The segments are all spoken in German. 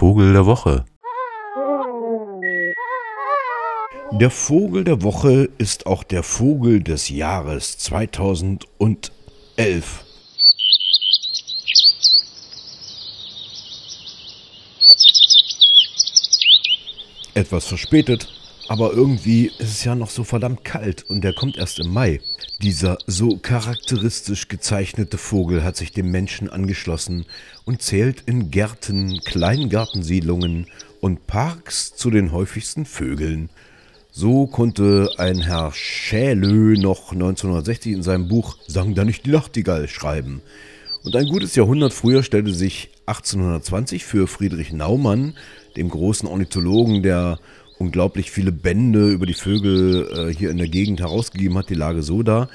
Vogel der Woche. Der Vogel der Woche ist auch der Vogel des Jahres 2011. Etwas verspätet, aber irgendwie ist es ja noch so verdammt kalt und der kommt erst im Mai. Dieser so charakteristisch gezeichnete Vogel hat sich dem Menschen angeschlossen und zählt in Gärten, Kleingartensiedlungen und Parks zu den häufigsten Vögeln. So konnte ein Herr Schälö noch 1960 in seinem Buch Sang da nicht die Nachtigall schreiben. Und ein gutes Jahrhundert früher stellte sich 1820 für Friedrich Naumann, dem großen Ornithologen, der unglaublich viele Bände über die Vögel äh, hier in der Gegend herausgegeben hat, die Lage so dar.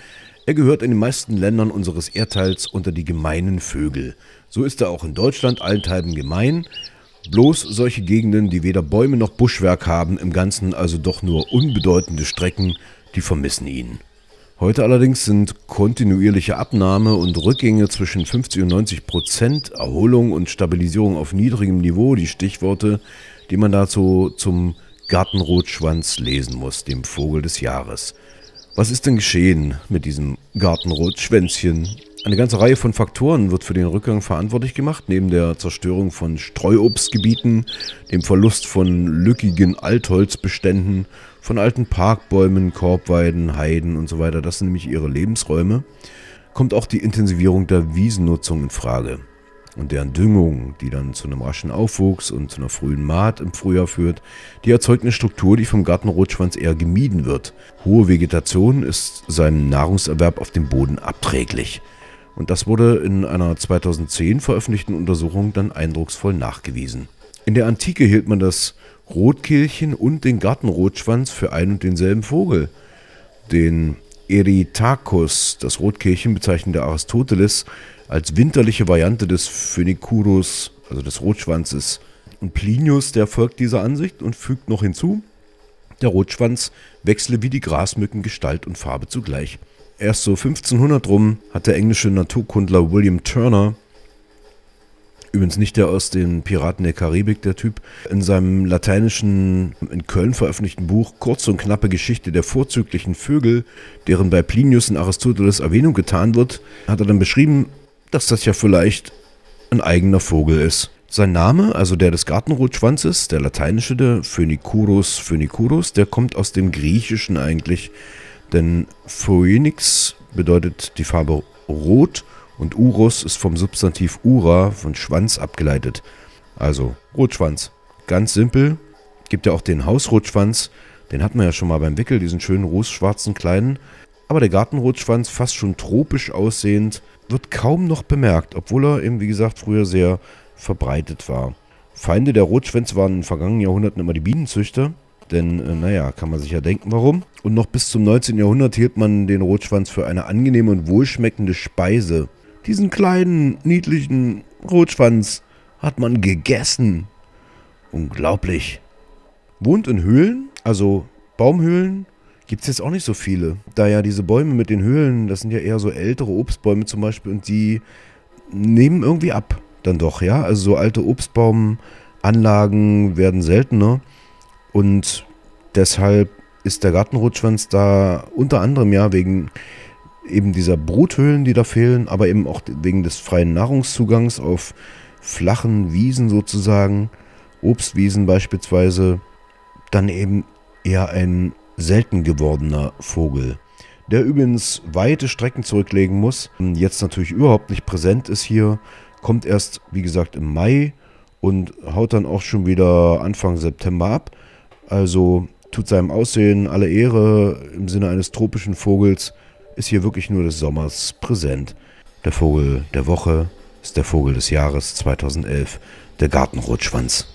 Er gehört in den meisten Ländern unseres Erdteils unter die gemeinen Vögel. So ist er auch in Deutschland allenthalben gemein. Bloß solche Gegenden, die weder Bäume noch Buschwerk haben, im Ganzen also doch nur unbedeutende Strecken, die vermissen ihn. Heute allerdings sind kontinuierliche Abnahme und Rückgänge zwischen 50 und 90 Prozent, Erholung und Stabilisierung auf niedrigem Niveau die Stichworte, die man dazu zum Gartenrotschwanz lesen muss, dem Vogel des Jahres. Was ist denn geschehen mit diesem Gartenrotschwänzchen? Eine ganze Reihe von Faktoren wird für den Rückgang verantwortlich gemacht, neben der Zerstörung von Streuobstgebieten, dem Verlust von lückigen Altholzbeständen, von alten Parkbäumen, Korbweiden, Heiden und so weiter. Das sind nämlich ihre Lebensräume. Kommt auch die Intensivierung der Wiesennutzung in Frage und deren Düngung, die dann zu einem raschen Aufwuchs und zu einer frühen Maat im Frühjahr führt, die erzeugt eine Struktur, die vom Gartenrotschwanz eher gemieden wird. Hohe Vegetation ist seinem Nahrungserwerb auf dem Boden abträglich. Und das wurde in einer 2010 veröffentlichten Untersuchung dann eindrucksvoll nachgewiesen. In der Antike hielt man das Rotkehlchen und den Gartenrotschwanz für ein und denselben Vogel. Den Erythacus, das Rotkehlchen, bezeichnete Aristoteles als winterliche Variante des Phoenicurus, also des Rotschwanzes. Und Plinius, der folgt dieser Ansicht und fügt noch hinzu, der Rotschwanz wechsle wie die Grasmücken Gestalt und Farbe zugleich. Erst so 1500 rum hat der englische Naturkundler William Turner, übrigens nicht der aus den Piraten der Karibik, der Typ, in seinem lateinischen, in Köln veröffentlichten Buch Kurze und knappe Geschichte der vorzüglichen Vögel, deren bei Plinius und Aristoteles Erwähnung getan wird, hat er dann beschrieben, dass das ja vielleicht ein eigener Vogel ist. Sein Name, also der des Gartenrotschwanzes, der lateinische, der Phoenicurus phoenicurus, der kommt aus dem Griechischen eigentlich. Denn Phoenix bedeutet die Farbe rot und Urus ist vom Substantiv Ura, von Schwanz abgeleitet. Also Rotschwanz. Ganz simpel. Gibt ja auch den Hausrotschwanz. Den hat man ja schon mal beim Wickel, diesen schönen rosschwarzen kleinen. Aber der Gartenrotschwanz, fast schon tropisch aussehend, wird kaum noch bemerkt, obwohl er eben, wie gesagt, früher sehr verbreitet war. Feinde der Rotschwänze waren in den vergangenen Jahrhunderten immer die Bienenzüchter. Denn, äh, naja, kann man sich ja denken, warum. Und noch bis zum 19. Jahrhundert hielt man den Rotschwanz für eine angenehme und wohlschmeckende Speise. Diesen kleinen, niedlichen Rotschwanz hat man gegessen. Unglaublich. Wohnt in Höhlen, also Baumhöhlen, gibt es jetzt auch nicht so viele. Da ja diese Bäume mit den Höhlen, das sind ja eher so ältere Obstbäume zum Beispiel und die nehmen irgendwie ab dann doch, ja. Also so alte Obstbaumanlagen werden seltener und deshalb ist der Gartenrotschwanz da unter anderem ja wegen eben dieser Bruthöhlen, die da fehlen, aber eben auch wegen des freien Nahrungszugangs auf flachen Wiesen sozusagen, Obstwiesen beispielsweise, dann eben eher ein selten gewordener Vogel, der übrigens weite Strecken zurücklegen muss, jetzt natürlich überhaupt nicht präsent ist hier, kommt erst, wie gesagt, im Mai und haut dann auch schon wieder Anfang September ab. Also tut seinem Aussehen alle Ehre im Sinne eines tropischen Vogels, ist hier wirklich nur des Sommers präsent. Der Vogel der Woche ist der Vogel des Jahres 2011, der Gartenrotschwanz.